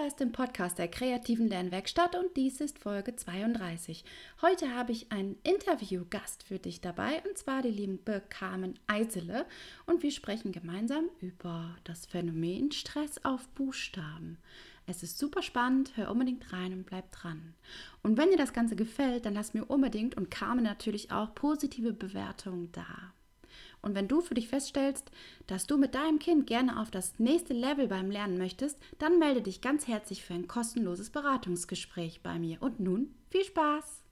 Du hörst den Podcast der kreativen Lernwerkstatt und dies ist Folge 32. Heute habe ich einen Interviewgast für dich dabei und zwar die liebe Carmen Eisele und wir sprechen gemeinsam über das Phänomen Stress auf Buchstaben. Es ist super spannend, hör unbedingt rein und bleib dran. Und wenn dir das Ganze gefällt, dann lass mir unbedingt und Carmen natürlich auch positive Bewertungen da. Und wenn du für dich feststellst, dass du mit deinem Kind gerne auf das nächste Level beim Lernen möchtest, dann melde dich ganz herzlich für ein kostenloses Beratungsgespräch bei mir. Und nun viel Spaß!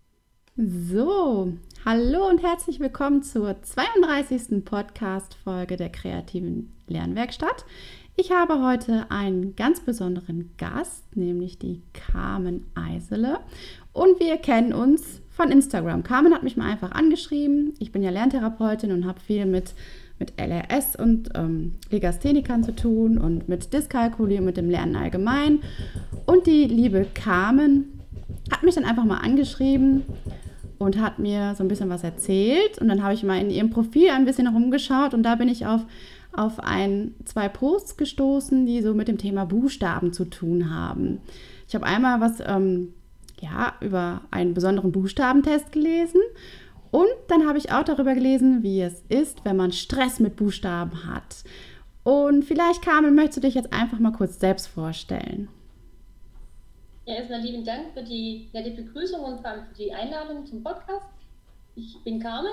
So, hallo und herzlich willkommen zur 32. Podcast-Folge der kreativen Lernwerkstatt. Ich habe heute einen ganz besonderen Gast, nämlich die Carmen Eisele. Und wir kennen uns von Instagram. Carmen hat mich mal einfach angeschrieben. Ich bin ja Lerntherapeutin und habe viel mit, mit LRS und ähm, Legasthenikern zu tun und mit Dyskalkulie und mit dem Lernen allgemein. Und die liebe Carmen hat mich dann einfach mal angeschrieben und hat mir so ein bisschen was erzählt. Und dann habe ich mal in ihrem Profil ein bisschen rumgeschaut und da bin ich auf, auf ein, zwei Posts gestoßen, die so mit dem Thema Buchstaben zu tun haben. Ich habe einmal was ähm, ja, über einen besonderen Buchstabentest gelesen. Und dann habe ich auch darüber gelesen, wie es ist, wenn man Stress mit Buchstaben hat. Und vielleicht, Carmen, möchtest du dich jetzt einfach mal kurz selbst vorstellen? Ja, erstmal lieben Dank für die nette Begrüßung und vor allem für die Einladung zum Podcast. Ich bin Carmen,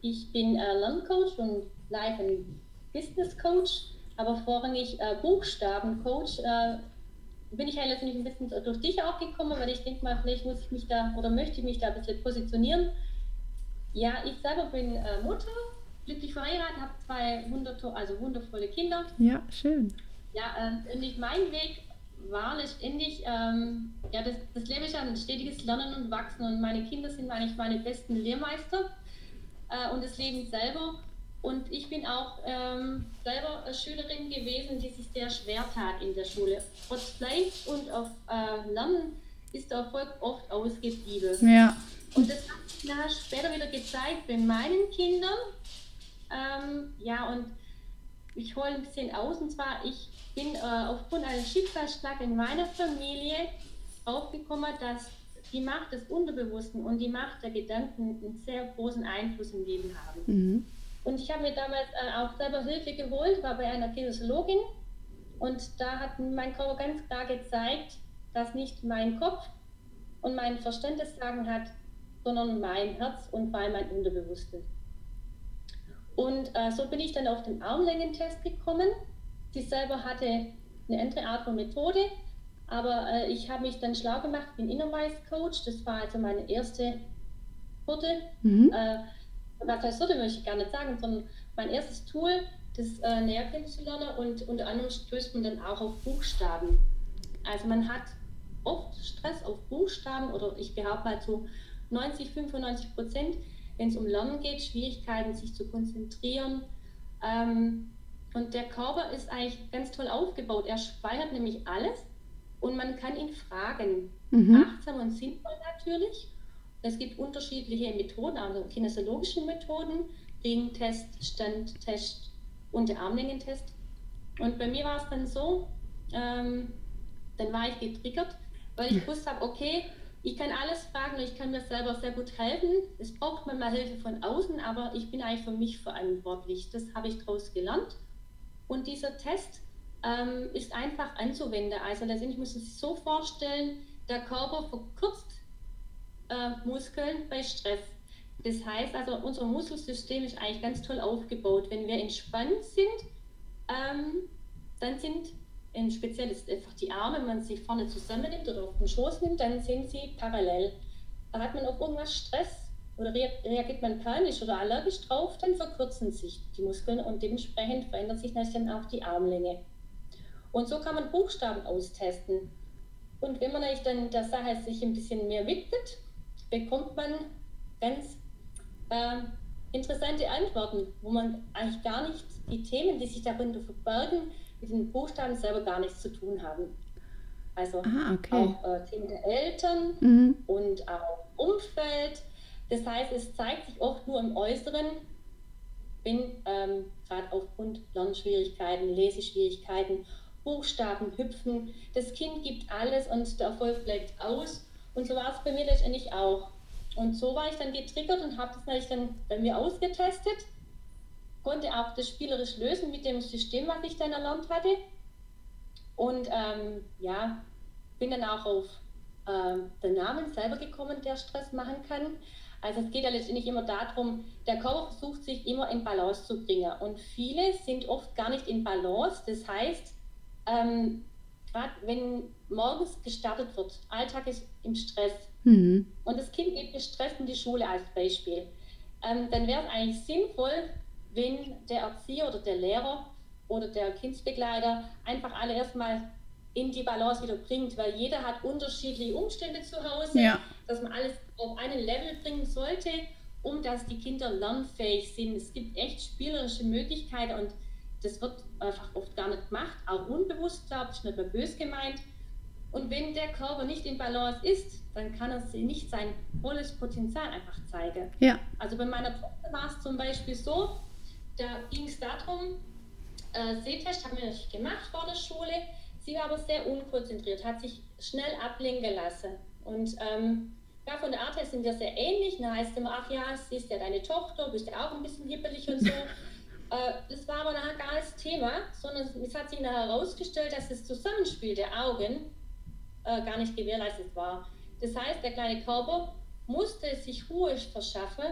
ich bin äh, Lerncoach und Life- und Business Coach, aber vorrangig äh, Buchstabencoach. Äh, bin ich ja letztendlich ein bisschen durch dich auch gekommen, weil ich denke mal, vielleicht muss ich mich da oder möchte ich mich da ein bisschen positionieren. Ja, ich selber bin äh, Mutter, glücklich verheiratet, habe zwei wunderto also wundervolle Kinder. Ja, schön. Ja, äh, und ich, mein Weg war letztendlich, ähm, ja, das, das Leben ist ein stetiges Lernen und Wachsen und meine Kinder sind eigentlich meine besten Lehrmeister äh, und das Leben selber. Und ich bin auch ähm, selber Schülerin gewesen, die sich sehr schwer tat in der Schule. Trotz Fleiß und auf äh, Lernen ist der Erfolg oft ausgeblieben. Ja. Und das hat sich nachher später wieder gezeigt bei meinen Kindern. Ähm, ja, und ich hole ein bisschen aus. Und zwar, ich bin äh, aufgrund eines Schicksalsschlags in meiner Familie aufgekommen, dass die Macht des Unterbewussten und die Macht der Gedanken einen sehr großen Einfluss im Leben haben. Mhm. Und ich habe mir damals äh, auch selber Hilfe geholt, war bei einer Kinesiologin und da hat mein Körper ganz klar gezeigt, dass nicht mein Kopf und mein Verstand das Sagen hat, sondern mein Herz und vor allem mein Unterbewusstes. Und äh, so bin ich dann auf den Armlängentest gekommen. Sie selber hatte eine andere Art von Methode, aber äh, ich habe mich dann schlau gemacht, bin Innerwise Coach. Das war also meine erste Hürde. Mhm. Äh, was heißt so, möchte ich gar nicht sagen, sondern mein erstes Tool, das äh, näher kennenzulernen und unter anderem stößt man dann auch auf Buchstaben. Also man hat oft Stress auf Buchstaben oder ich behaupte mal zu 90, 95 Prozent, wenn es um Lernen geht, Schwierigkeiten, sich zu konzentrieren. Ähm, und der Körper ist eigentlich ganz toll aufgebaut. Er speichert nämlich alles und man kann ihn fragen. Mhm. Achtsam und sinnvoll natürlich. Es gibt unterschiedliche Methoden, also kinesiologische Methoden, Ringtest, Standtest und der Armlängentest. Und bei mir war es dann so, ähm, dann war ich getriggert, weil ich gewusst habe, okay, ich kann alles fragen und ich kann mir selber sehr gut helfen. Es braucht manchmal Hilfe von außen, aber ich bin eigentlich für mich verantwortlich. Das habe ich daraus gelernt. Und dieser Test ähm, ist einfach anzuwenden. Also letztendlich muss man sich so vorstellen, der Körper verkürzt äh, Muskeln bei Stress. Das heißt also, unser Muskelsystem ist eigentlich ganz toll aufgebaut. Wenn wir entspannt sind, ähm, dann sind ein spezielles einfach die Arme, wenn man sie vorne zusammennimmt oder auf den Schoß nimmt, dann sind sie parallel. Da hat man auf irgendwas Stress oder reagiert man panisch oder allergisch drauf, dann verkürzen sich die Muskeln und dementsprechend verändert sich dann auch die Armlänge. Und so kann man Buchstaben austesten. Und wenn man dann der Sache sich ein bisschen mehr widmet, bekommt man ganz äh, interessante Antworten, wo man eigentlich gar nicht die Themen, die sich darunter verbergen, mit den Buchstaben selber gar nichts zu tun haben. Also ah, okay. auch äh, Themen der Eltern mhm. und auch Umfeld. Das heißt, es zeigt sich oft nur im Äußeren, wenn ähm, gerade aufgrund Lernschwierigkeiten, Leseschwierigkeiten, Buchstaben hüpfen, das Kind gibt alles und der Erfolg bleibt aus. Und so war es bei mir letztendlich auch. Und so war ich dann getriggert und habe das natürlich dann bei mir ausgetestet, konnte auch das spielerisch lösen mit dem System, was ich dann erlernt hatte. Und ähm, ja, bin dann auch auf äh, den Namen selber gekommen, der Stress machen kann. Also es geht ja letztendlich immer darum, der Körper versucht sich immer in Balance zu bringen. Und viele sind oft gar nicht in Balance. Das heißt, ähm, gerade wenn morgens gestartet wird, Alltag ist im Stress mhm. und das Kind geht gestresst in die Schule als Beispiel, ähm, dann wäre es eigentlich sinnvoll, wenn der Erzieher oder der Lehrer oder der Kindsbegleiter einfach alle erstmal in die Balance wieder bringt, weil jeder hat unterschiedliche Umstände zu Hause, ja. dass man alles auf einen Level bringen sollte, um dass die Kinder lernfähig sind. Es gibt echt spielerische Möglichkeiten und das wird einfach oft gar nicht gemacht, auch unbewusst, glaube ich, nicht mehr bös gemeint. Und wenn der Körper nicht in Balance ist, dann kann er nicht sein volles Potenzial einfach zeigen. Ja. Also bei meiner Tochter war es zum Beispiel so, da ging es darum, äh, Sehtest haben wir nicht gemacht vor der Schule. Sie war aber sehr unkonzentriert, hat sich schnell ablenken lassen. Und ähm, ja, von der Art her sind wir sehr ähnlich. Da heißt immer, ach ja, sie ist ja deine Tochter, bist ja auch ein bisschen hippelig und so. äh, das war aber nachher gar nicht das Thema, sondern es hat sich nachher herausgestellt, dass das Zusammenspiel der Augen äh, gar nicht gewährleistet war. Das heißt, der kleine Körper musste sich Ruhe verschaffen,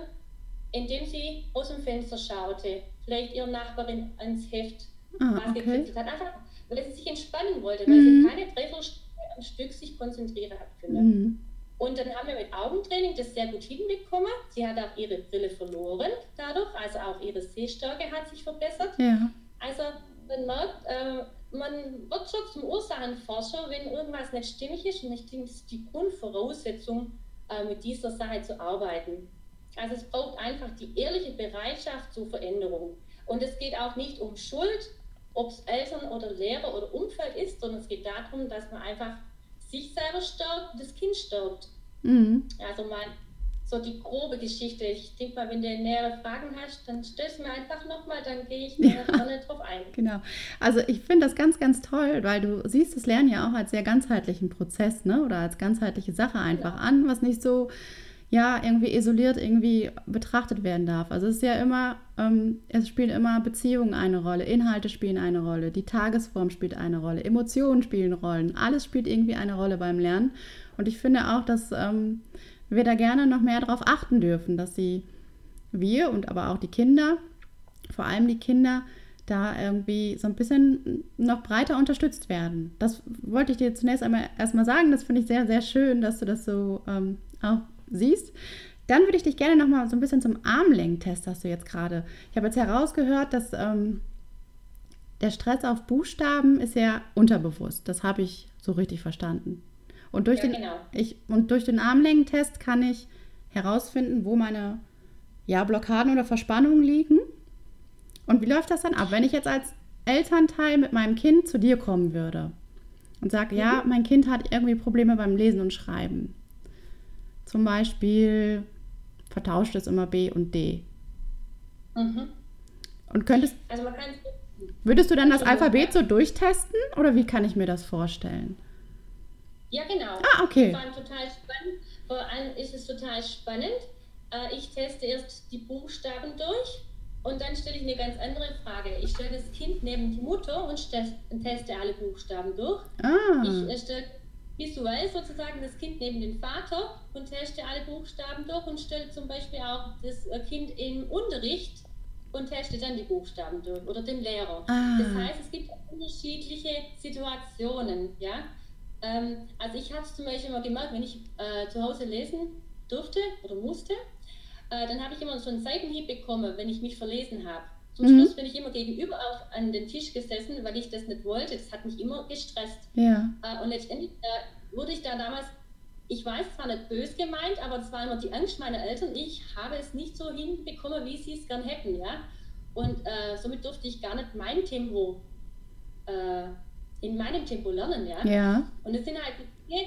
indem sie aus dem Fenster schaute, vielleicht ihre Nachbarin ans Heft ah, was okay. gekritzelt hat, einfach weil sie sich entspannen wollte, weil mhm. sie keine Dreiviertelstunde am Stück sich konzentrieren hat können. Mhm. Und dann haben wir mit Augentraining das sehr gut hinbekommen. Sie hat auch ihre Brille verloren dadurch, also auch ihre Sehstärke hat sich verbessert. Ja. Also man merkt, äh, man wird schon zum Ursachenforscher, wenn irgendwas nicht stimmig ist. Und ich denke, das ist die Grundvoraussetzung, äh, mit dieser Sache zu arbeiten. Also es braucht einfach die ehrliche Bereitschaft zur Veränderung. Und es geht auch nicht um Schuld, ob es Eltern oder Lehrer oder Umfeld ist, sondern es geht darum, dass man einfach sich selber stärkt das Kind stärkt. Mhm. Also mal so die grobe Geschichte. Ich denke mal, wenn du nähere Fragen hast, dann stell es mir einfach nochmal, dann gehe ich ja. gerne drauf ein. Genau. Also ich finde das ganz, ganz toll, weil du siehst das Lernen ja auch als sehr ganzheitlichen Prozess, ne? Oder als ganzheitliche Sache einfach genau. an, was nicht so ja irgendwie isoliert irgendwie betrachtet werden darf. Also es ist ja immer, ähm, es spielen immer Beziehungen eine Rolle, Inhalte spielen eine Rolle, die Tagesform spielt eine Rolle, Emotionen spielen Rollen, alles spielt irgendwie eine Rolle beim Lernen. Und ich finde auch, dass ähm, wir da gerne noch mehr darauf achten dürfen, dass sie, wir und aber auch die Kinder, vor allem die Kinder, da irgendwie so ein bisschen noch breiter unterstützt werden. Das wollte ich dir zunächst einmal erstmal sagen. Das finde ich sehr, sehr schön, dass du das so ähm, auch siehst. Dann würde ich dich gerne noch mal so ein bisschen zum Armlängen-Test, hast du jetzt gerade. Ich habe jetzt herausgehört, dass ähm, der Stress auf Buchstaben ist ja unterbewusst. Das habe ich so richtig verstanden. Und durch, ja, den, genau. ich, und durch den Armlängentest kann ich herausfinden, wo meine ja, Blockaden oder Verspannungen liegen. Und wie läuft das dann ab, wenn ich jetzt als Elternteil mit meinem Kind zu dir kommen würde und sage, mhm. ja, mein Kind hat irgendwie Probleme beim Lesen und Schreiben. Zum Beispiel vertauscht es immer B und D. Mhm. Und könntest. Also man kann Würdest du dann das Alphabet so durchtesten oder wie kann ich mir das vorstellen? Ja, genau. Ah, okay. Vor allem total spannend. Vor allem ist es total spannend. Äh, ich teste erst die Buchstaben durch und dann stelle ich eine ganz andere Frage. Ich stelle das Kind neben die Mutter und teste alle Buchstaben durch. Ah. Ich äh, stelle visuell sozusagen das Kind neben den Vater und teste alle Buchstaben durch und stelle zum Beispiel auch das äh, Kind im Unterricht und teste dann die Buchstaben durch oder den Lehrer. Ah. Das heißt, es gibt unterschiedliche Situationen. Ja? Ähm, also ich habe es zum Beispiel immer gemerkt, wenn ich äh, zu Hause lesen durfte oder musste, äh, dann habe ich immer so einen Seitenhieb bekommen, wenn ich mich verlesen habe. Zum mhm. Schluss bin ich immer gegenüber auf, an den Tisch gesessen, weil ich das nicht wollte. Das hat mich immer gestresst. Ja. Äh, und letztendlich äh, wurde ich da damals, ich weiß zwar nicht böse gemeint, aber es war immer die Angst meiner Eltern. Ich habe es nicht so hinbekommen, wie sie es gern hätten. Ja? Und äh, somit durfte ich gar nicht mein Tempo äh, in meinem Tempo lernen. Ja? ja. Und es sind halt Dinge,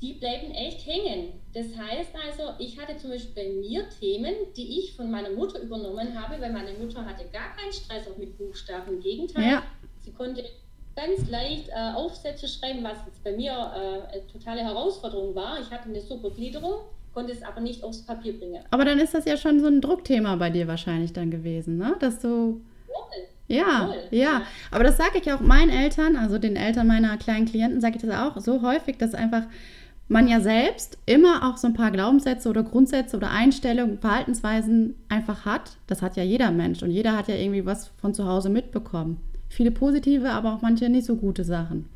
die bleiben echt hängen. Das heißt also, ich hatte zum Beispiel bei mir Themen, die ich von meiner Mutter übernommen habe, weil meine Mutter hatte gar keinen Stress auch mit Buchstaben. Im Gegenteil, ja. sie konnte ganz leicht äh, Aufsätze schreiben, was jetzt bei mir äh, eine totale Herausforderung war. Ich hatte eine super Gliederung, konnte es aber nicht aufs Papier bringen. Aber dann ist das ja schon so ein Druckthema bei dir wahrscheinlich dann gewesen, ne? Dass du ja, ja, aber das sage ich auch meinen Eltern, also den Eltern meiner kleinen Klienten, sage ich das auch so häufig, dass einfach man ja selbst immer auch so ein paar Glaubenssätze oder Grundsätze oder Einstellungen, Verhaltensweisen einfach hat. Das hat ja jeder Mensch und jeder hat ja irgendwie was von zu Hause mitbekommen. Viele positive, aber auch manche nicht so gute Sachen.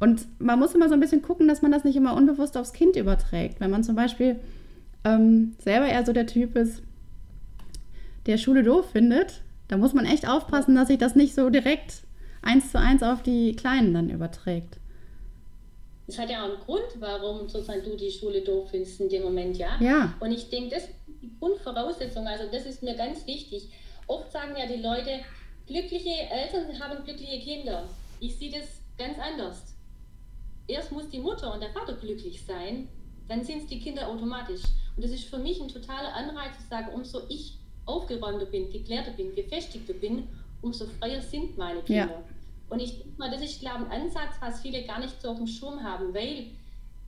Und man muss immer so ein bisschen gucken, dass man das nicht immer unbewusst aufs Kind überträgt. Wenn man zum Beispiel ähm, selber eher so der Typ ist, der Schule doof findet, da muss man echt aufpassen, dass sich das nicht so direkt eins zu eins auf die Kleinen dann überträgt. Es hat ja auch einen Grund, warum sozusagen du die Schule doof findest in dem Moment, ja? Ja. Und ich denke, das ist die Grundvoraussetzung, also das ist mir ganz wichtig. Oft sagen ja die Leute, glückliche Eltern haben glückliche Kinder. Ich sehe das ganz anders. Erst muss die Mutter und der Vater glücklich sein, dann sind es die Kinder automatisch. Und das ist für mich ein totaler Anreiz zu sagen, umso ich aufgeräumter bin, geklärter bin, gefestigter bin, umso freier sind meine Kinder. Ja. Und ich denke mal, das ist, glaube ich, ein Ansatz, was viele gar nicht so auf dem Schirm haben, weil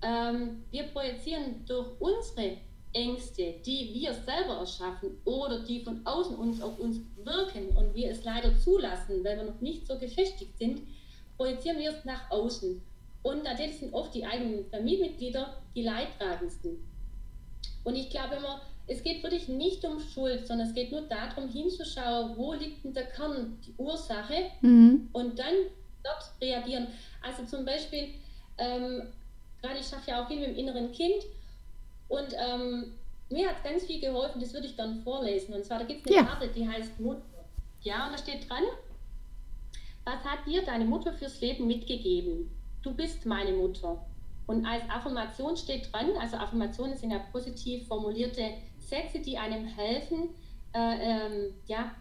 ähm, wir projizieren durch unsere Ängste, die wir selber erschaffen oder die von außen uns auf uns wirken und wir es leider zulassen, weil wir noch nicht so gefestigt sind, projizieren wir es nach außen. Und natürlich sind oft die eigenen Familienmitglieder die Leidtragendsten. Und ich glaube immer, es geht wirklich nicht um Schuld, sondern es geht nur darum, hinzuschauen, wo liegt denn der Kern, die Ursache mhm. und dann dort reagieren. Also zum Beispiel, ähm, gerade ich schaffe ja auch viel mit dem inneren Kind und ähm, mir hat ganz viel geholfen, das würde ich dann vorlesen. Und zwar, da gibt es eine ja. Karte, die heißt Mutter. Ja, und da steht dran, was hat dir deine Mutter fürs Leben mitgegeben? Du bist meine Mutter. Und als Affirmation steht dran, also Affirmationen sind ja positiv formulierte Sätze, die einem helfen, äh, ähm, ja,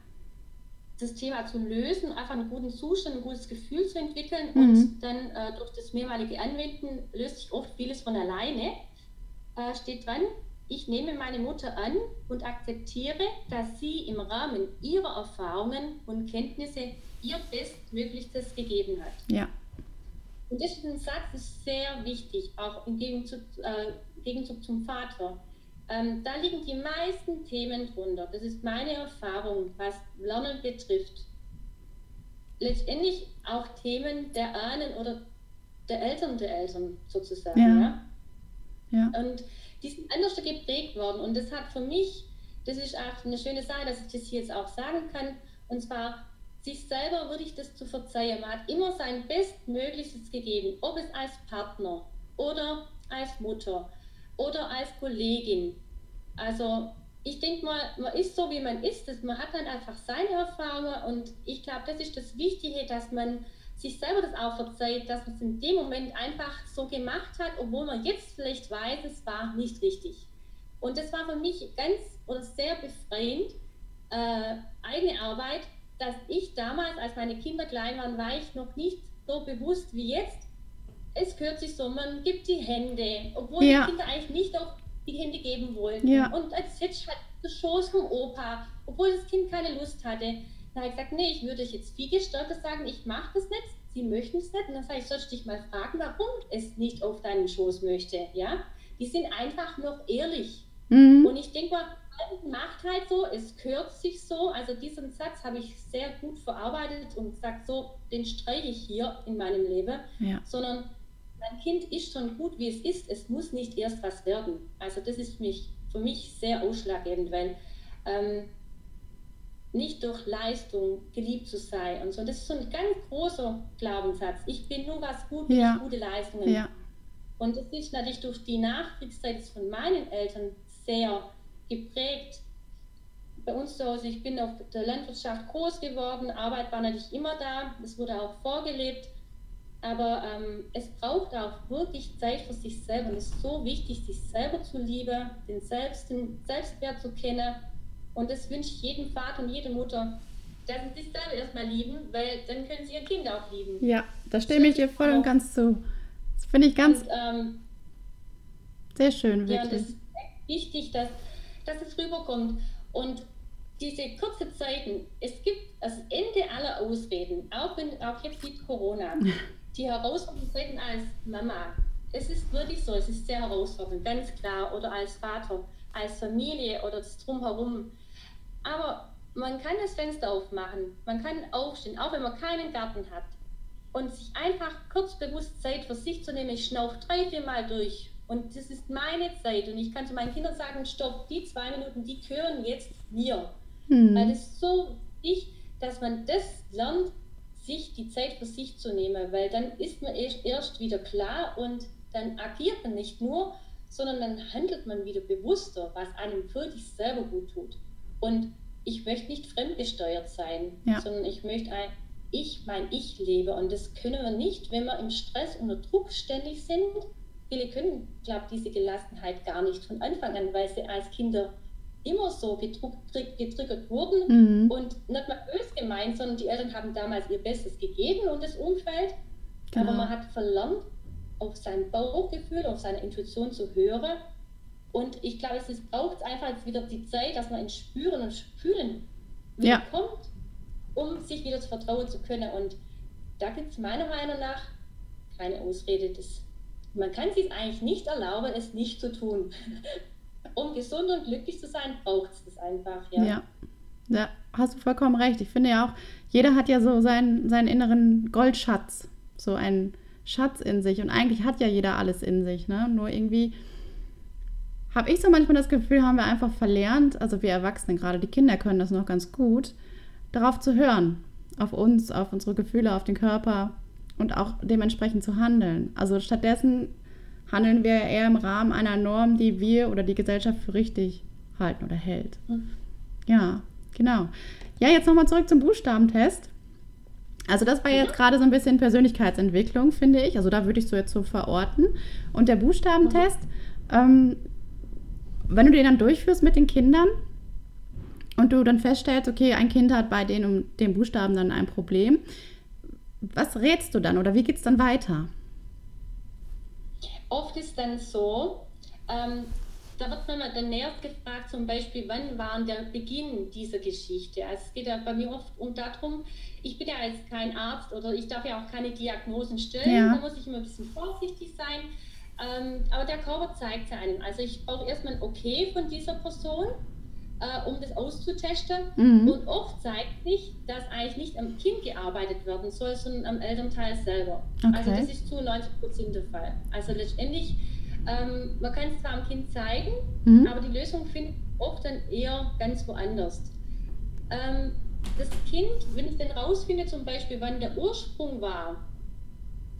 das Thema zu lösen, einfach einen guten Zustand, ein gutes Gefühl zu entwickeln mhm. und dann äh, durch das mehrmalige Anwenden löst sich oft vieles von alleine. Äh, steht dran, ich nehme meine Mutter an und akzeptiere, dass sie im Rahmen ihrer Erfahrungen und Kenntnisse ihr Bestmöglichstes gegeben hat. Ja. Und das ist ein Satz, das ist sehr wichtig, auch im Gegenzug, äh, Gegenzug zum Vater. Ähm, da liegen die meisten Themen drunter. Das ist meine Erfahrung, was Lernen betrifft. Letztendlich auch Themen der Ahnen oder der Eltern der Eltern sozusagen. Ja. ja? ja. Und die sind anders geprägt worden. Und das hat für mich, das ist auch eine schöne Sache, dass ich das hier jetzt auch sagen kann. Und zwar, sich selber würde ich das zu verzeihen. Man hat immer sein Bestmöglichstes gegeben, ob es als Partner oder als Mutter oder als Kollegin. Also ich denke mal, man ist so, wie man ist. Man hat dann einfach seine Erfahrungen und ich glaube, das ist das Wichtige, dass man sich selber das auch verzeiht, dass man es in dem Moment einfach so gemacht hat, obwohl man jetzt vielleicht weiß, es war nicht richtig. Und das war für mich ganz oder sehr befreiend, äh, eigene Arbeit, dass ich damals, als meine Kinder klein waren, war ich noch nicht so bewusst wie jetzt es gehört sich so, man gibt die Hände, obwohl ja. die Kinder eigentlich nicht auf die Hände geben wollten. Ja. Und als Hitch hat Schoß vom Opa, obwohl das Kind keine Lust hatte. Da habe ich gesagt, nee, ich würde euch jetzt viel gestörter sagen, ich mache das nicht, sie möchten es nicht. Und dann sage ich, sollst du dich mal fragen, warum es nicht auf deinen Schoß möchte. Ja? Die sind einfach noch ehrlich. Mhm. Und ich denke mal, macht halt so, es gehört sich so. Also diesen Satz habe ich sehr gut verarbeitet und gesagt, so, den streiche ich hier in meinem Leben, ja. sondern mein Kind ist schon gut, wie es ist. Es muss nicht erst was werden. Also das ist mich, für mich sehr ausschlaggebend, weil ähm, nicht durch Leistung geliebt zu sein und so. Das ist so ein ganz großer Glaubenssatz. Ich bin nur was gut, wenn ja. ich gute Leistungen. Ja. Und das ist natürlich durch die Nachkriegszeit von meinen Eltern sehr geprägt. bei uns zu Hause, ich bin auf der Landwirtschaft groß geworden, Arbeit war natürlich immer da, es wurde auch vorgelebt, aber ähm, es braucht auch wirklich Zeit für sich selber und es ist so wichtig, sich selber zu lieben, den, Selbst, den Selbstwert zu kennen und das wünsche ich jedem Vater und jede Mutter, dass sie sich selber erstmal lieben, weil dann können sie ihr Kind auch lieben. Ja, da stimme ich dir voll und ganz zu. Das finde ich ganz und, ähm, sehr schön, wirklich. Ja, das ist wichtig, dass, dass es rüberkommt. Und diese kurze Zeiten, es gibt das Ende aller Ausreden, auch, wenn, auch jetzt mit Corona, die herausfordernden Zeiten als Mama. Es ist wirklich so, es ist sehr herausfordernd, ganz klar, oder als Vater, als Familie oder das Drumherum. Aber man kann das Fenster aufmachen, man kann aufstehen, auch wenn man keinen Garten hat. Und sich einfach kurz bewusst Zeit für sich zu nehmen. Ich schnaufe drei, vier Mal durch. Und das ist meine Zeit. Und ich kann zu meinen Kindern sagen, stopp, die zwei Minuten, die gehören jetzt mir. Hm. Weil es so wichtig, dass man das lernt, sich die Zeit für sich zu nehmen. Weil dann ist man erst wieder klar und dann agiert man nicht nur, sondern dann handelt man wieder bewusster, was einem wirklich selber gut tut. Und ich möchte nicht fremdgesteuert sein, ja. sondern ich möchte ein Ich, mein Ich lebe. Und das können wir nicht, wenn wir im Stress unter Druck ständig sind. Viele können, glaube ich, diese Gelassenheit gar nicht von Anfang an, weil sie als Kinder immer so getriggert wurden mhm. und nicht mal böse gemeint, sondern die Eltern haben damals ihr Bestes gegeben und das Umfeld. Genau. Aber man hat verlernt, auf sein Bauchgefühl, auf seine Intuition zu hören und ich glaube, es braucht einfach jetzt wieder die Zeit, dass man ins Spüren und Fühlen ja. kommt, um sich wieder zu vertrauen zu können. Und da gibt es meiner Meinung nach keine Ausrede. Das, man kann sich eigentlich nicht erlauben, es nicht zu tun. um gesund und glücklich zu sein, braucht es das einfach. Ja. ja. Ja, hast du vollkommen recht. Ich finde ja auch, jeder hat ja so seinen, seinen inneren Goldschatz, so einen Schatz in sich. Und eigentlich hat ja jeder alles in sich. Ne? Nur irgendwie habe ich so manchmal das Gefühl, haben wir einfach verlernt, also wir Erwachsene gerade, die Kinder können das noch ganz gut, darauf zu hören, auf uns, auf unsere Gefühle, auf den Körper und auch dementsprechend zu handeln. Also stattdessen handeln wir eher im Rahmen einer Norm, die wir oder die Gesellschaft für richtig halten oder hält. Mhm. Ja, genau. Ja, jetzt nochmal zurück zum Buchstabentest. Also das war jetzt gerade so ein bisschen Persönlichkeitsentwicklung, finde ich. Also da würde ich so jetzt so verorten. Und der Buchstabentest, mhm. ähm, wenn du den dann durchführst mit den Kindern und du dann feststellst, okay, ein Kind hat bei den um den Buchstaben dann ein Problem, was rätst du dann oder wie geht es dann weiter? Oft ist dann so, ähm, da wird man dann näher gefragt, zum Beispiel, wann war der Beginn dieser Geschichte? Also es geht ja bei mir oft um darum, ich bin ja jetzt kein Arzt oder ich darf ja auch keine Diagnosen stellen, ja. da muss ich immer ein bisschen vorsichtig sein. Ähm, aber der Körper zeigt es einem. Also ich brauche erstmal ein Okay von dieser Person, äh, um das auszutesten. Mhm. Und oft zeigt sich, dass eigentlich nicht am Kind gearbeitet werden soll, sondern am Elternteil selber. Okay. Also das ist zu 90 Prozent der Fall. Also letztendlich, ähm, man kann es zwar am Kind zeigen, mhm. aber die Lösung findet oft dann eher ganz woanders. Ähm, das Kind, wenn ich dann rausfinde, zum Beispiel, wann der Ursprung war,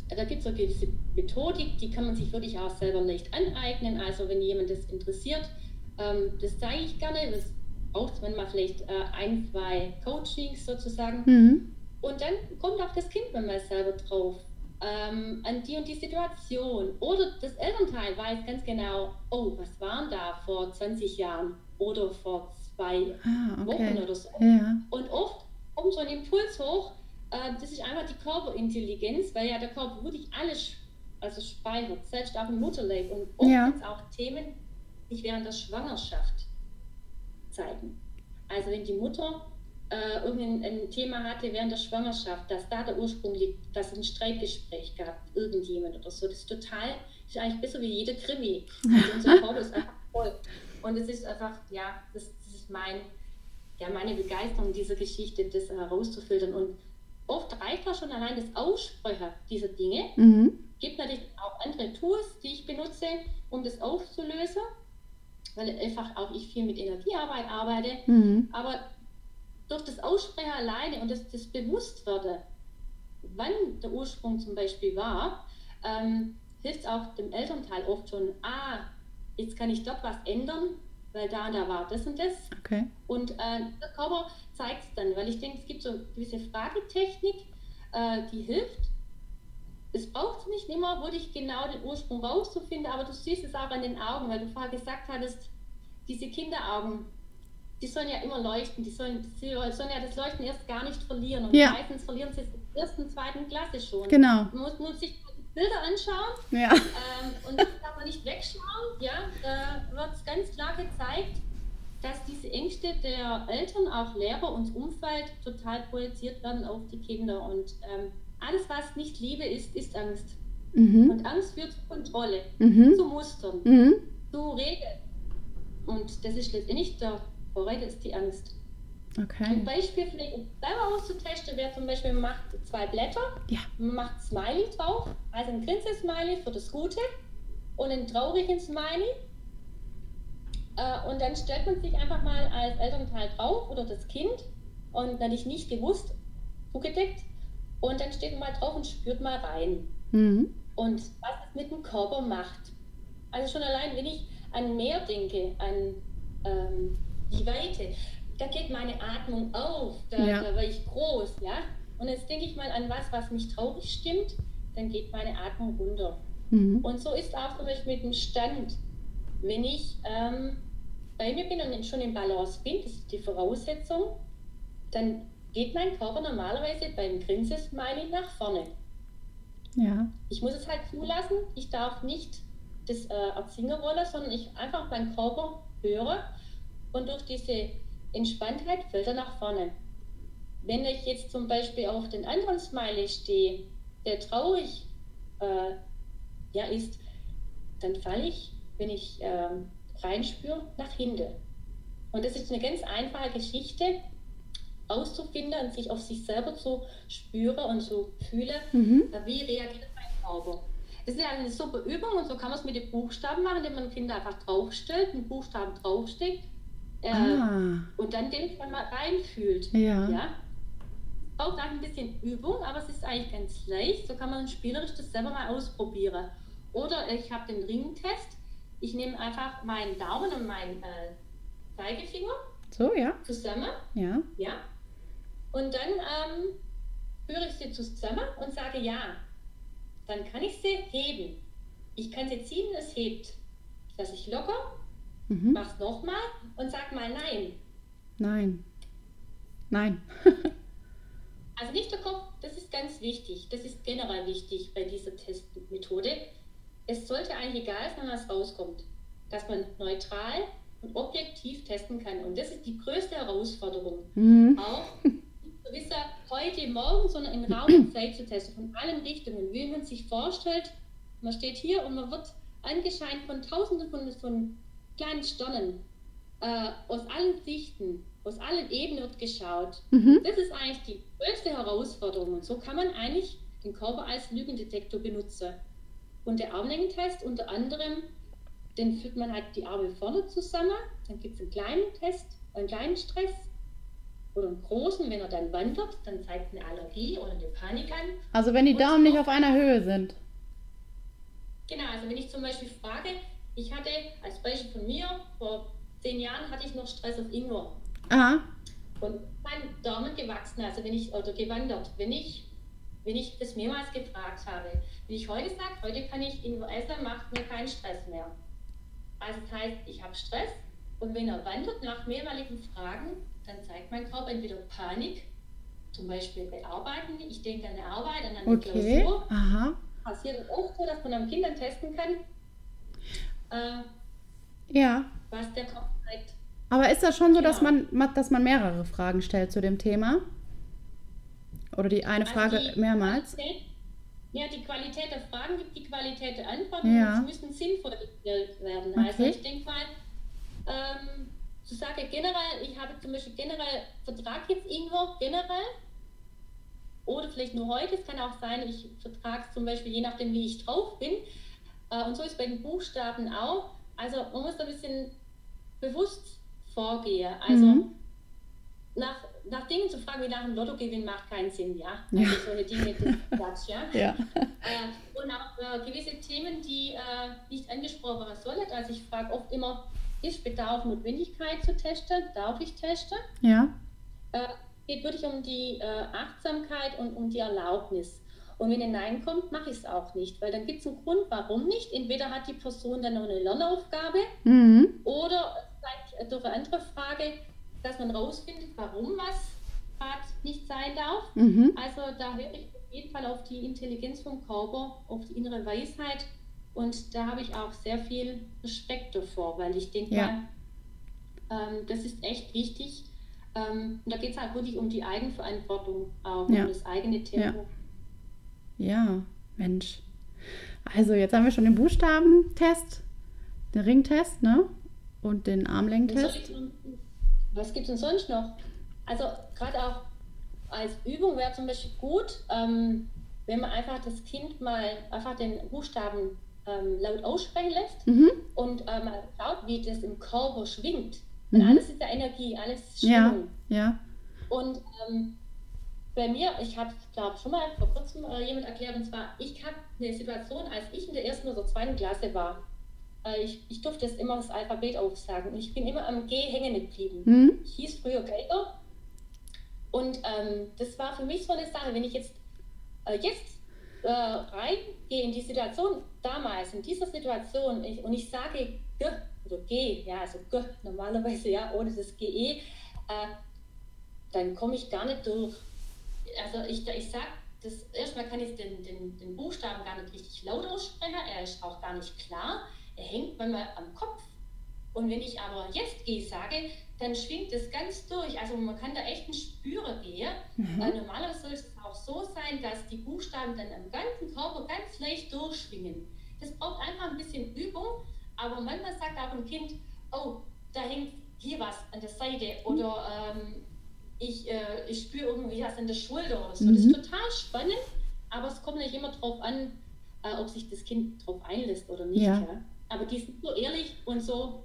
da gibt es eine gewisse Methodik, die kann man sich wirklich auch selber leicht aneignen. Also wenn jemand das interessiert, ähm, das zeige ich gerne. Das braucht man mal vielleicht äh, ein, zwei Coachings sozusagen. Mhm. Und dann kommt auch das Kind mal selber drauf. Ähm, an die und die Situation. Oder das Elternteil weiß ganz genau, oh, was waren da vor 20 Jahren oder vor zwei ah, okay. Wochen oder so. Ja. Und oft kommt so ein Impuls hoch, äh, das ist einfach die Körperintelligenz, weil ja der Körper wirklich alles also speichert, selbst auch im Mutterleib. Und oft ja. auch Themen, sich während der Schwangerschaft zeigen. Also wenn die Mutter äh, irgendein Thema hatte während der Schwangerschaft, dass da der Ursprung liegt, dass es ein Streitgespräch gab, irgendjemand oder so, das ist total, das ist eigentlich besser wie jeder Krimi. Also unser Körper ist einfach voll. Und es ist einfach, ja, das, das ist mein, ja, meine Begeisterung dieser Geschichte, das herauszufiltern. Und oft reicht auch schon allein das Aussprechen dieser Dinge. Mhm. Gibt natürlich auch andere Tools, die ich benutze, um das aufzulösen, weil einfach auch ich viel mit Energiearbeit arbeite. Mhm. Aber durch das Aussprechen alleine und das, das Bewusstwerden, wann der Ursprung zum Beispiel war, ähm, hilft auch dem Elternteil oft schon, ah, jetzt kann ich dort was ändern, weil da und da war das und das. Okay. Und äh, der Körper zeigt es dann, weil ich denke, es gibt so eine gewisse Fragetechnik, äh, die hilft. Es braucht nicht immer wirklich genau den Ursprung rauszufinden, aber du siehst es auch an den Augen, weil du vorher gesagt hattest, diese Kinderaugen, die sollen ja immer leuchten, die sollen, die sollen ja das Leuchten erst gar nicht verlieren. Und Ja. meistens verlieren sie es in der ersten, zweiten Klasse schon. Genau. Man muss nur sich Bilder anschauen Ja. ähm, und das darf man nicht wegschauen. Ja, da wird ganz klar gezeigt, dass diese Ängste der Eltern, auch Lehrer und Umfeld total projiziert werden auf die Kinder. Und ähm, alles, was nicht Liebe ist, ist Angst. Mhm. Und Angst führt zu Kontrolle, Mhm. zu Mustern, Mhm. zu Regeln. Und das ist letztendlich der Vorreiter, ist die Angst. Ein Okay. Beispiel vielleicht um selber auszutesten wäre zum Beispiel, man macht zwei Blätter, Ja. man macht Smiley drauf, also ein Grinse-Smiley für das Gute und einen traurigen Smiley. Äh, und dann stellt man sich einfach mal als Elternteil drauf oder das Kind und natürlich nicht gewusst, zugedeckt. Und dann steht man mal drauf und spürt mal rein. Mhm. Und was es mit dem Körper macht. Also schon allein, wenn ich an Meer denke, an ähm, die Weite, da geht meine Atmung auf, da, Ja. da werde ich groß, ja. Und jetzt denke ich mal an was, was mich traurig stimmt, dann geht meine Atmung runter. Mhm. Und so ist auch zum Beispiel mit dem Stand. Wenn ich ähm, bei mir bin und schon in Balance bin, das ist die Voraussetzung, dann geht mein Körper normalerweise beim Grinsesmiley nach vorne. Ja. Ich muss es halt zulassen. Ich darf nicht das äh, erzwingen wollen, sondern ich einfach meinen Körper höre und durch diese Entspanntheit fällt er nach vorne. Wenn ich jetzt zum Beispiel auf den anderen Smiley stehe, der traurig äh, ja, ist, dann falle ich, wenn ich ähm, reinspüre, nach hinten. Und das ist eine ganz einfache Geschichte, auszufinden und sich auf sich selber zu spüren und zu fühlen, Mhm. ja, Wie reagiert mein Körper? Das ist ja eine super Übung und so kann man es mit den Buchstaben machen, indem man Kinder einfach draufstellt, einen Buchstaben draufsteckt äh, Ah. und dann den dann mal reinfühlt. Ja. Ja? Braucht auch ein bisschen Übung, aber es ist eigentlich ganz leicht. So kann man spielerisch das selber mal ausprobieren. Oder ich habe den Ringtest. Ich nehme einfach meinen Daumen und meinen äh, Zeigefinger So, ja. zusammen Ja. ja. Und dann ähm, führe ich sie zusammen und sage ja. Dann kann ich sie heben. Ich kann sie ziehen, es hebt. Lass ich locker, Mhm. mach's nochmal und sag mal nein. Nein. Nein. Also nicht der Kopf, das ist ganz wichtig. Das ist generell wichtig bei dieser Testmethode. Es sollte eigentlich egal sein, was rauskommt. Dass man neutral und objektiv testen kann. Und das ist die größte Herausforderung. Mhm. auch zu wissen, heute, morgen, sondern in Raum und Zeit zu testen, von allen Richtungen, wie man sich vorstellt. Man steht hier und man wird angescheint von tausenden von, von kleinen Sternen, äh, aus allen Sichten, aus allen Ebenen wird geschaut. Mhm. Das ist eigentlich die größte Herausforderung. Und so kann man eigentlich den Körper als Lügendetektor benutzen. Und der Armlängentest unter anderem, den führt man halt die Arme vorne zusammen, dann gibt es einen kleinen Test, einen kleinen Stress oder einen großen, wenn er dann wandert, dann zeigt eine Allergie oder eine Panik an. Also wenn die Daumen nicht auf einer Höhe sind. Genau, also wenn ich zum Beispiel frage, ich hatte als Beispiel von mir, vor zehn Jahren hatte ich noch Stress auf Ingwer. Aha. Und mein Daumen gewachsen, also wenn ich, oder gewandert, wenn ich, wenn ich das mehrmals gefragt habe. Wenn ich heute sage, heute kann ich Ingwer essen, macht mir keinen Stress mehr. Also das heißt, ich habe Stress und wenn er wandert nach mehrmaligen Fragen, dann zeigt mein Körper entweder Panik, zum Beispiel bei Arbeiten, ich denke an eine Arbeit, an eine Okay. Klausur, Aha. passiert auch so, dass man am Kindern testen kann, äh, Ja. was der Kopf zeigt. Aber ist das schon so, dass Genau. man, ma- dass man mehrere Fragen stellt zu dem Thema? Oder die eine Frage Also die mehrmals? Qualität, ja, die Qualität der Fragen gibt die Qualität der Antworten. Ja. und Es müssen sinnvoll gestellt werden. Okay. Also ich denke mal, ähm, zu sagen generell, ich habe zum Beispiel generell, vertrag jetzt Ingwer generell oder vielleicht nur heute, es kann auch sein, ich vertrage es zum Beispiel je nachdem, wie ich drauf bin. Äh, und so ist bei den Buchstaben auch. Also man muss da ein bisschen bewusst vorgehen. Also Mhm. nach, nach Dingen zu fragen wie nach einem Lottogewinn macht keinen Sinn, ja. Ja. Also solche Dinge, das ist Quatsch, ja. Ja. Äh, und auch äh, gewisse Themen, die äh, nicht angesprochen werden sollen. Also ich frage oft immer, ist Bedarf Notwendigkeit zu testen, darf ich testen. Ja. Äh, geht wirklich um die äh, Achtsamkeit und um die Erlaubnis. Und wenn ein Nein kommt, mache ich es auch nicht, weil dann gibt es einen Grund, warum nicht. Entweder hat die Person dann noch eine Lernaufgabe mhm. oder vielleicht durch eine andere Frage, dass man rausfindet, warum was gerade nicht sein darf. Mhm. Also da höre ich auf jeden Fall auf die Intelligenz vom Körper, auf die innere Weisheit. Und da habe ich auch sehr viel Respekt davor, weil ich denke ja. mal, ähm, das ist echt wichtig. Ähm, und da geht es halt wirklich um die Eigenverantwortung auch, ja. um das eigene Tempo. Ja. Ja, Mensch. Also jetzt haben wir schon den Buchstabentest, den Ringtest, ne? Und den Armlängentest. Was gibt es denn sonst noch? Also gerade auch als Übung wäre zum Beispiel gut, ähm, wenn man einfach das Kind mal einfach den Buchstaben ähm, laut aussprechen lässt mhm. und äh, mal schaut, wie das im Körper schwingt. Mhm. alles ist ja Energie, alles ist Schwingung. Ja, ja. Und ähm, bei mir, ich habe, glaube schon mal vor kurzem äh, jemand erklärt, und zwar, ich habe eine Situation, als ich in der ersten oder zweiten Klasse war. Äh, ich, ich durfte jetzt immer das Alphabet aufsagen und ich bin immer am G hängen geblieben. Mhm. Ich hieß früher Geiger. Und ähm, das war für mich so eine Sache, wenn ich jetzt, äh, jetzt äh, reingehe in die Situation, damals, in dieser Situation, ich, und ich sage G oder G, ja, also G normalerweise, ja, ohne das GE, äh, dann komme ich gar nicht durch also ich, ich sag, das, erstmal kann ich den, den, den Buchstaben gar nicht richtig laut aussprechen, er ist auch gar nicht klar, er hängt manchmal am Kopf. Und wenn ich aber jetzt gehe sage, dann schwingt es ganz durch. Also man kann da echt ein Spürer gehen. Mhm. Äh, normalerweise soll es auch so sein, dass die Buchstaben dann am ganzen Körper ganz leicht durchschwingen. Das braucht einfach ein bisschen Übung, aber manchmal sagt auch ein Kind, oh, da hängt hier was an der Seite oder ähm, ich, äh, ich spüre irgendwie was in der Schulter oder so. Mhm. Das ist mhm. total spannend, aber es kommt nicht immer darauf an, äh, ob sich das Kind darauf einlässt oder nicht. Ja. ja. Aber die sind so ehrlich und so,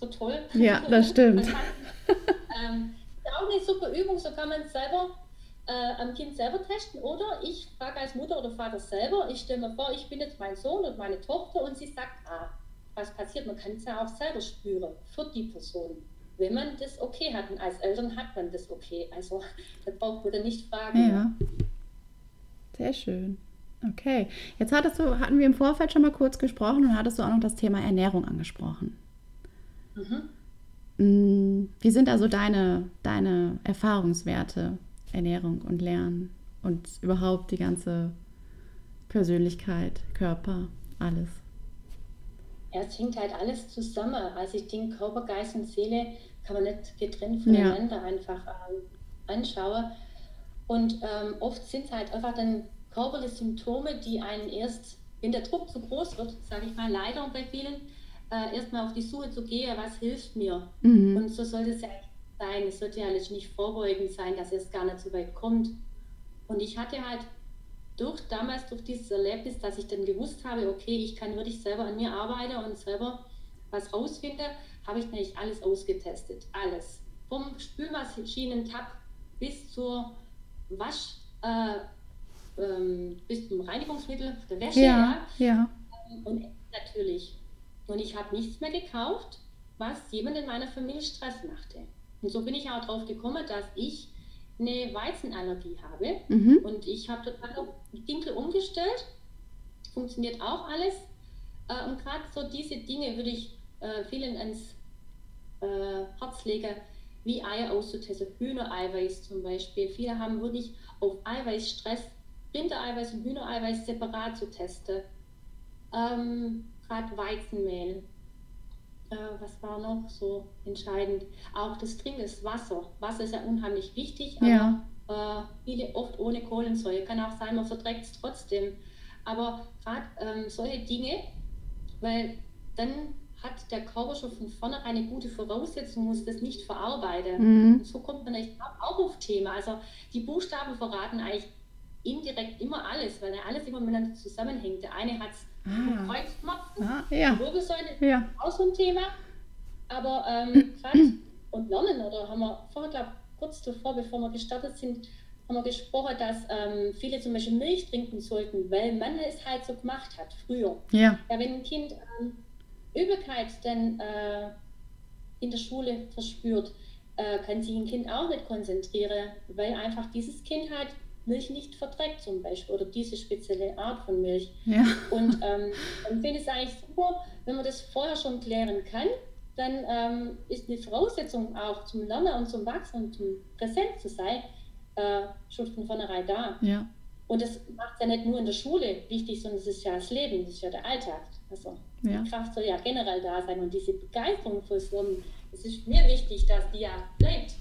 so toll. Ja, das stimmt. ähm, auch eine super Übung, so kann man es selber äh, am Kind selber testen. Oder ich frage als Mutter oder Vater selber, ich stelle mir vor, ich bin jetzt mein Sohn und meine Tochter und sie sagt, ah, was passiert, man kann es ja auch selber spüren für die Person wenn man das okay hat. Und als Eltern hat man das okay. Also da braucht man nicht fragen. Ja. Sehr schön. Okay. Jetzt hattest du, hatten wir im Vorfeld schon mal kurz gesprochen und hattest du auch noch das Thema Ernährung angesprochen. Mhm. Mm, wie sind also deine, deine Erfahrungswerte, Ernährung und Lernen und überhaupt die ganze Persönlichkeit, Körper, alles? Ja, es hängt halt alles zusammen. Also ich denke, Körper, Geist und Seele kann man nicht getrennt voneinander ja. einfach ähm, anschauen. Und ähm, oft sind es halt einfach dann körperliche Symptome, die einen erst, wenn der Druck zu groß wird, sage ich mal, leider bei vielen, äh, erstmal auf die Suche zu gehen, was hilft mir. Mhm. Und so sollte es ja sein. Es sollte ja nicht vorbeugend sein, dass es gar nicht so weit kommt. Und ich hatte halt durch damals, durch dieses Erlebnis, dass ich dann gewusst habe, okay, ich kann wirklich selber an mir arbeiten und selber was rausfinden, habe ich nämlich alles ausgetestet. Alles. Vom Spülmaschinentab bis zur Wasch, äh, ähm, bis zum Reinigungsmittel der Wäsche. Ja, ja. ja. Und natürlich. Und ich habe nichts mehr gekauft, was jemand in meiner Familie Stress machte. Und so bin ich auch darauf gekommen, dass ich eine Weizenallergie habe. Mhm. Und ich habe total Dinkel umgestellt. Funktioniert auch alles. Äh, und gerade so diese Dinge würde ich äh, vielen ans äh, Herz lege, wie Eier auszutesten. Hühnereiweiß zum Beispiel. Viele haben wirklich auf Eiweiß Stress, Rindereiweiß und Hühnereiweiß separat zu testen. Ähm, Gerade Weizenmehl. Äh, was war noch so entscheidend? Auch das Trinken des Wasser. Wasser ist ja unheimlich wichtig, aber ja. äh, viele oft ohne Kohlensäure. Kann auch sein, man verträgt es trotzdem. Aber gerade ähm, solche Dinge, weil dann hat der Körper schon von vornherein eine gute Voraussetzung, muss das nicht verarbeiten. Mhm. so kommt man echt auch auf Thema. Also die Buchstaben verraten eigentlich indirekt immer alles, weil alles immer miteinander zusammenhängt. Der eine hat es ah. Kreuzschmerzen, ah, ja. Wirbelsäule, ja. auch so ein Thema. Aber ähm, gerade und Lernen, oder haben wir vorher, glaube kurz zuvor, bevor wir gestartet sind, haben wir gesprochen, dass ähm, viele zum Beispiel Milch trinken sollten, weil man es halt so gemacht hat früher. Ja. ja wenn ein Kind ähm, Übelkeit dann äh, in der Schule verspürt, äh, kann sich ein Kind auch nicht konzentrieren, weil einfach dieses Kind halt Milch nicht verträgt zum Beispiel oder diese spezielle Art von Milch. Ja. Und ähm, dann finde ich es eigentlich super, wenn man das vorher schon klären kann, dann ähm, ist eine Voraussetzung auch zum Lernen und zum Wachsen und zum Präsent zu sein, äh, schon von vornherein da. Ja. Und das macht es ja nicht nur in der Schule wichtig, sondern es ist ja das Leben, das ist ja der Alltag. Also ja. die Kraft soll ja generell da sein und diese Begeisterung fürs Lernen, es ist mir wichtig, dass die ja bleibt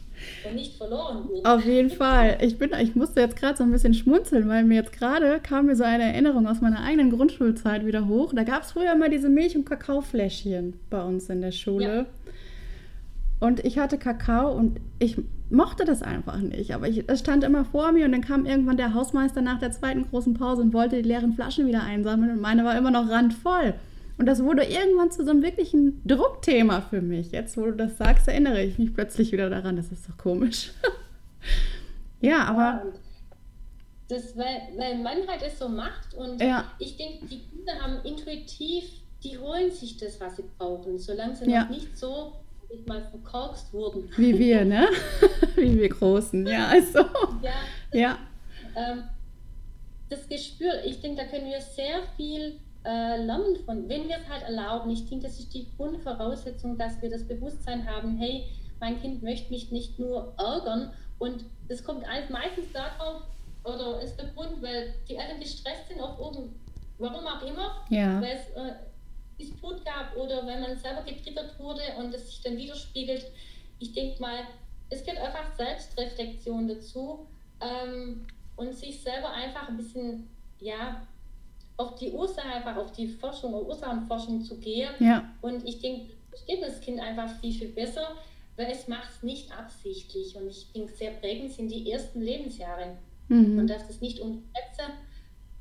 und nicht verloren geht. Auf jeden Fall. Ich, bin, ich musste jetzt gerade so ein bisschen schmunzeln, weil mir jetzt gerade kam mir so eine Erinnerung aus meiner eigenen Grundschulzeit wieder hoch. Da gab es früher mal diese Milch- und Kakaofläschchen bei uns in der Schule. Ja. Und ich hatte Kakao und ich mochte das einfach nicht. Aber es stand immer vor mir und dann kam irgendwann der Hausmeister nach der zweiten großen Pause und wollte die leeren Flaschen wieder einsammeln und meine war immer noch randvoll. Und das wurde irgendwann zu so einem wirklichen Druckthema für mich. Jetzt, wo du das sagst, erinnere ich mich plötzlich wieder daran. Das ist doch komisch. ja, aber. Das, weil, weil man halt es so macht und ja. ich denke, die Kinder haben intuitiv, die holen sich das, was sie brauchen, solange sie ja. noch nicht so mal verkorkst wurden. Wie wir, ne? Wie wir Großen, ja, also. Ja. ja. Ähm, das Gespür, ich denke, da können wir sehr viel äh, lernen von, wenn wir es halt erlauben. Ich denke, das ist die Grundvoraussetzung, dass wir das Bewusstsein haben, hey, mein Kind möchte mich nicht nur ärgern und es kommt alles meistens darauf, oder ist der Grund, weil die Eltern gestresst sind auf oben, warum auch immer, ja. weil es äh, Disput gab oder weil man selber getriggert wurde und es sich dann widerspiegelt. Ich denke mal, es gehört einfach Selbstreflexion dazu ähm, und sich selber einfach ein bisschen, ja, auf die Ursache, einfach auf die Forschung, Ursachenforschung zu gehen. Ja. Und ich denke, versteht das Kind einfach viel, viel besser, weil es macht es nicht absichtlich. Und ich denke, sehr prägend sind die ersten Lebensjahre. Mhm. Und dass das nicht unterschätzen.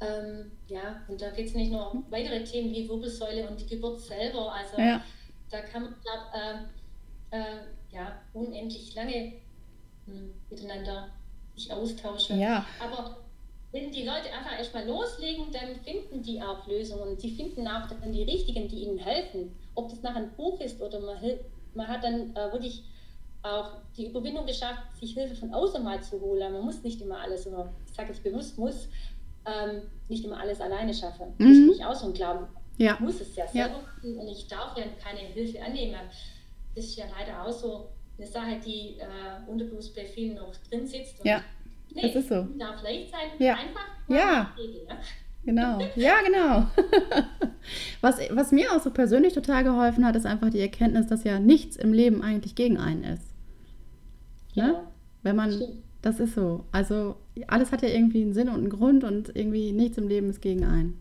Ähm, ja, und da geht es nicht nur um weitere Themen wie Wirbelsäule und die Geburt selber. Also ja. da kann man, glaube äh, äh, ja, unendlich lange hm, miteinander sich austauschen. Ja. Aber wenn die Leute einfach erstmal loslegen, dann finden die auch Lösungen. Sie finden auch dann die richtigen, die ihnen helfen. Ob das nach ein Buch ist oder man, man hat dann äh, wirklich auch die Überwindung geschafft, sich Hilfe von außen mal zu holen. Man muss nicht immer alles, oder ich sage es bewusst, muss ähm, nicht immer alles alleine schaffen. Mhm. Ich auch so ein Glauben. Ja. Ich muss es ja selber ja. machen und ich darf ja keine Hilfe annehmen. Das ist ja leider auch so eine Sache, die äh, unterbewusst bei vielen noch drin sitzt. ja Nee, das ist so. Darf leicht sein, ja. einfach ja. Rede. Genau, ja, genau. was, was mir auch so persönlich total geholfen hat, ist einfach die Erkenntnis, dass ja nichts im Leben eigentlich gegen einen ist. Ne? Ja. Wenn man, Stimmt. das ist so. Also alles hat ja irgendwie einen Sinn und einen Grund und irgendwie nichts im Leben ist gegen einen.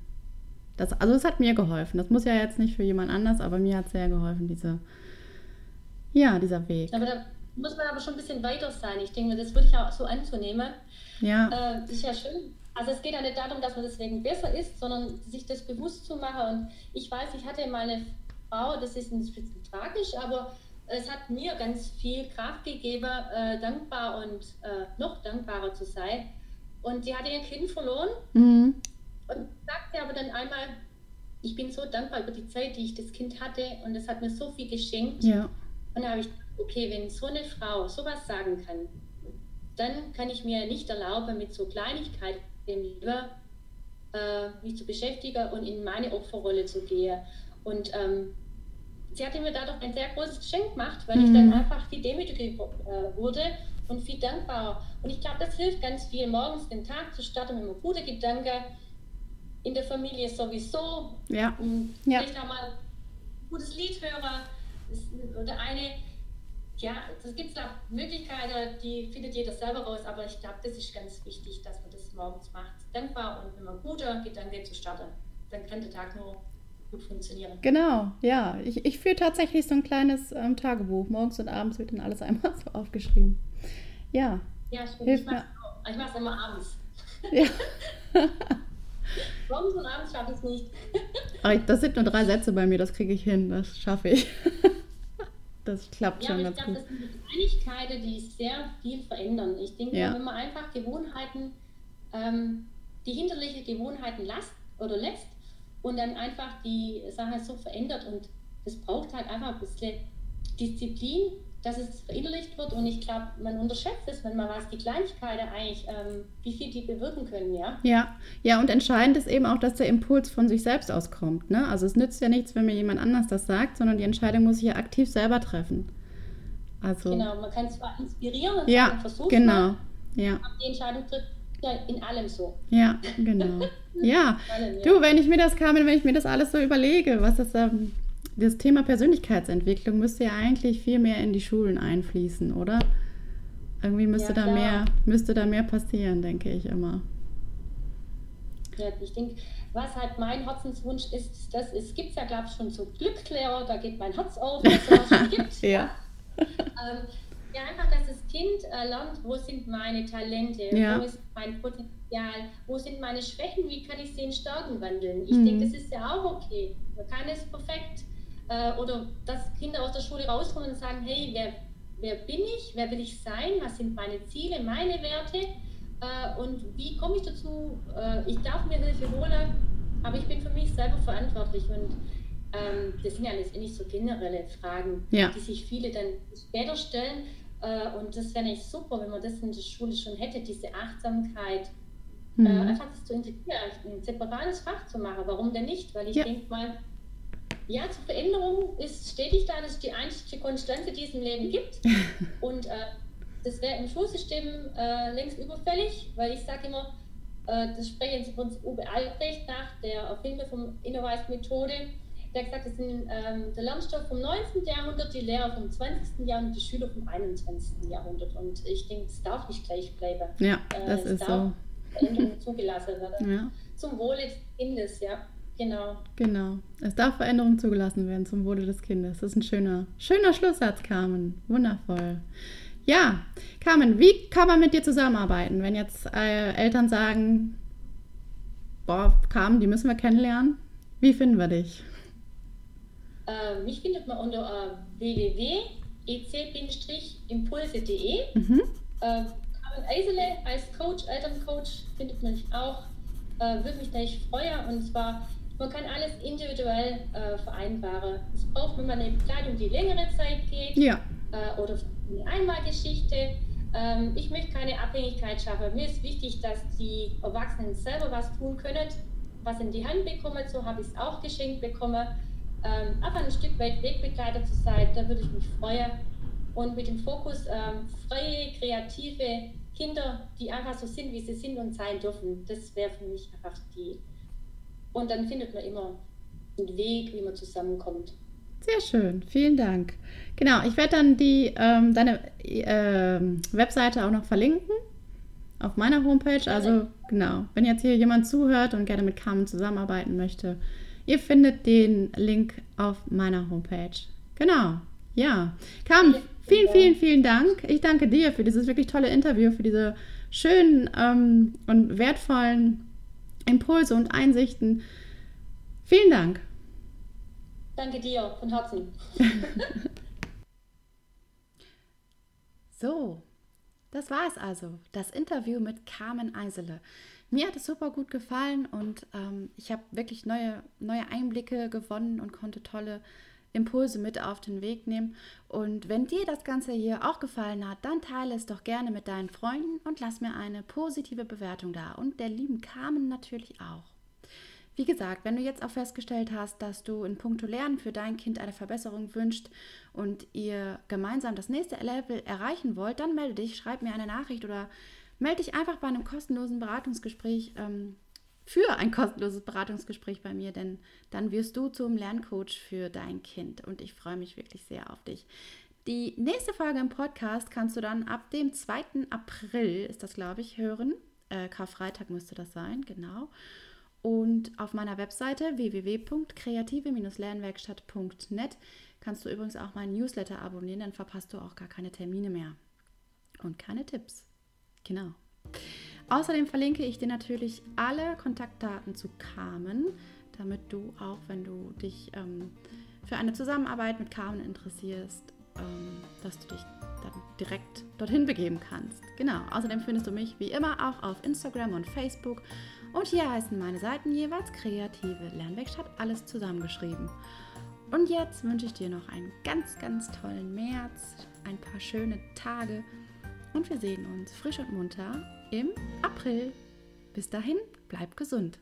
Das, also es hat mir geholfen. Das muss ja jetzt nicht für jemand anders, aber mir hat es sehr geholfen, diese, ja, dieser Weg. Aber da muss man aber schon ein bisschen weiter sein. Ich denke, das würde ich auch so anzunehmen. Ja. Äh, das ist ja schön. Also es geht ja nicht darum, dass man deswegen besser ist, sondern sich das bewusst zu machen. Und ich weiß, ich hatte mal eine Frau, das ist ein bisschen tragisch, aber es hat mir ganz viel Kraft gegeben, äh, dankbar und äh, noch dankbarer zu sein. Und die hatte ihr Kind verloren mhm. und sagte aber dann einmal, ich bin so dankbar über die Zeit, die ich das Kind hatte und es hat mir so viel geschenkt. Ja. Und da habe ich okay, wenn so eine Frau sowas sagen kann, dann kann ich mir nicht erlauben, mit so Kleinigkeiten lieber äh, mich zu beschäftigen und in meine Opferrolle zu gehen. Und ähm, sie hatte mir dadurch ein sehr großes Geschenk gemacht, weil mhm. ich dann einfach viel demütiger äh, wurde und viel dankbarer. Und ich glaube, das hilft ganz viel, morgens den Tag zu starten mit einem guten Gedanke. In der Familie sowieso. Ja. Und ja. vielleicht auch mal ein gutes Lied hören. Oder eine ja, es gibt auch Möglichkeiten, die findet jeder selber raus, aber ich glaube, das ist ganz wichtig, dass man das morgens macht. Dankbar und wenn man guter Gedanke zu starten, dann kann der Tag nur gut funktionieren. Genau, ja. Ich, ich führe tatsächlich so ein kleines ähm, Tagebuch. Morgens und abends wird dann alles einmal so aufgeschrieben. Ja. Ja, stimmt. Hilft ich mache es immer abends. Ja. Morgens und abends schaffe ich es nicht. das sind nur drei Sätze bei mir, das kriege ich hin, das schaffe ich. Das klappt ja, schon ganz glaub, gut. Das sind Kleinigkeiten, die sehr viel verändern. Ich denke, ja. wenn man einfach Gewohnheiten, ähm, die hinterliche Gewohnheiten lässt oder lässt und dann einfach die Sache so verändert und es braucht halt einfach ein bisschen Disziplin, dass es verinnerlicht wird und ich glaube, man unterschätzt es, wenn man was, die Kleinigkeiten eigentlich, ähm, wie viel die bewirken können, ja. Ja, ja, und entscheidend ist eben auch, dass der Impuls von sich selbst auskommt, ne? Also es nützt ja nichts, wenn mir jemand anders das sagt, sondern die Entscheidung muss ich ja aktiv selber treffen. Also, genau, man kann zwar inspirieren und ja, versuchen, genau, ja. aber die Entscheidung tritt ja in allem so. Ja, genau. ja. Allem, ja. du, wenn ich mir das kam, wenn ich mir das alles so überlege, was das ähm, das Thema Persönlichkeitsentwicklung müsste ja eigentlich viel mehr in die Schulen einfließen, oder? Irgendwie müsste ja, da mehr, müsste da mehr passieren, denke ich immer. Ich denke, was halt mein Herzenswunsch ist, das es gibt ja, glaube ich, schon so Glückslehrer, da geht mein Herz auf, dass es gibt. ja. Ähm, ja, einfach, dass das Kind äh, lernt, wo sind meine Talente, ja. wo ist mein Potenzial, wo sind meine Schwächen, wie kann ich sie in Stärken wandeln. Ich mhm. denke, das ist ja auch okay. Man kann es perfekt äh, oder dass Kinder aus der Schule rauskommen und sagen, hey, wer, wer bin ich, wer will ich sein, was sind meine Ziele, meine Werte äh, und wie komme ich dazu, äh, ich darf mir Hilfe holen, aber ich bin für mich selber verantwortlich und ähm, das sind ja letztendlich so generelle Fragen, ja. die sich viele dann später stellen äh, und das wäre nicht super, wenn man das in der Schule schon hätte, diese Achtsamkeit, äh, mhm. einfach das zu integrieren, ein separates Fach zu machen. Warum denn nicht? Weil ich ja. denke mal, ja, zur Veränderung ist stetig da, das ist die einzige Konstante, die es im Leben gibt. Und äh, das wäre im Schulsystem äh, längst überfällig, weil ich sage immer, äh, das sprechen Sie uns Uwe Albrecht nach, der Erfinder vom Innovice-Methode, der hat gesagt, das sind ähm, der Lernstoff vom 19. Jahrhundert, die Lehrer vom 20. Jahrhundert, die Schüler vom 21. Jahrhundert. Und ich denke, es darf nicht gleich bleiben. Ja, das äh, ist so. Veränderung zugelassen werden. Ja. Zum Wohle des Kindes, ja. Genau. Genau. Es darf Veränderung zugelassen werden zum Wohle des Kindes. Das ist ein schöner, schöner Schlusssatz, Carmen. Wundervoll. Ja, Carmen, wie kann man mit dir zusammenarbeiten, wenn jetzt äh, Eltern sagen, boah, Carmen, die müssen wir kennenlernen? Wie finden wir dich? Äh, mich findet man unter äh, www.ec-impulse.de. Mhm. Äh, Carmen Eisele als Coach, Elterncoach findet man mich auch. Äh, würde mich natürlich freuen und zwar man kann alles individuell äh, vereinbaren. Es braucht, wenn man eine Bekleidung, die längere Zeit geht ja. äh, oder eine Einmalgeschichte. Ähm, ich möchte keine Abhängigkeit schaffen. Mir ist wichtig, dass die Erwachsenen selber was tun können, was in die Hand bekommen. So habe ich es auch geschenkt bekommen. Ähm, einfach ein Stück weit Wegbegleiter zu sein, da würde ich mich freuen. Und mit dem Fokus ähm, freie, kreative Kinder, die einfach so sind, wie sie sind und sein dürfen, das wäre für mich einfach die und dann findet man immer einen Weg, wie man zusammenkommt. Sehr schön, vielen Dank. Genau, ich werde dann die, ähm, deine äh, Webseite auch noch verlinken auf meiner Homepage. Also genau, wenn jetzt hier jemand zuhört und gerne mit Carmen zusammenarbeiten möchte, ihr findet den Link auf meiner Homepage. Genau, ja. Carmen, vielen, vielen, vielen Dank. Ich danke dir für dieses wirklich tolle Interview, für diese schönen ähm, und wertvollen Impulse und Einsichten. Vielen Dank. Danke dir von Herzen. so, das war es also. Das Interview mit Carmen Eisele. Mir hat es super gut gefallen und ähm, ich habe wirklich neue, neue Einblicke gewonnen und konnte tolle Impulse mit auf den Weg nehmen. Und wenn dir das Ganze hier auch gefallen hat, dann teile es doch gerne mit deinen Freunden und lass mir eine positive Bewertung da. Und der lieben Carmen natürlich auch. Wie gesagt, wenn du jetzt auch festgestellt hast, dass du in puncto Lernen für dein Kind eine Verbesserung wünscht und ihr gemeinsam das nächste Level erreichen wollt, dann melde dich, schreib mir eine Nachricht oder melde dich einfach bei einem kostenlosen Beratungsgespräch ähm, für ein kostenloses Beratungsgespräch bei mir, denn dann wirst du zum Lerncoach für dein Kind und ich freue mich wirklich sehr auf dich. Die nächste Folge im Podcast kannst du dann ab dem 2. April, ist das glaube ich, hören. Äh, Karfreitag müsste das sein, genau. Und auf meiner Webseite www.kreative-lernwerkstatt.net kannst du übrigens auch meinen Newsletter abonnieren, dann verpasst du auch gar keine Termine mehr. Und keine Tipps. Genau. Außerdem verlinke ich dir natürlich alle Kontaktdaten zu Carmen, damit du auch, wenn du dich ähm, für eine Zusammenarbeit mit Carmen interessierst, ähm, dass du dich dann direkt dorthin begeben kannst. Genau. Außerdem findest du mich wie immer auch auf Instagram und Facebook. Und hier heißen meine Seiten jeweils Kreative Lernwerkstatt, alles zusammengeschrieben. Und jetzt wünsche ich dir noch einen ganz, ganz tollen März, ein paar schöne Tage und wir sehen uns frisch und munter im April. Bis dahin, bleib gesund.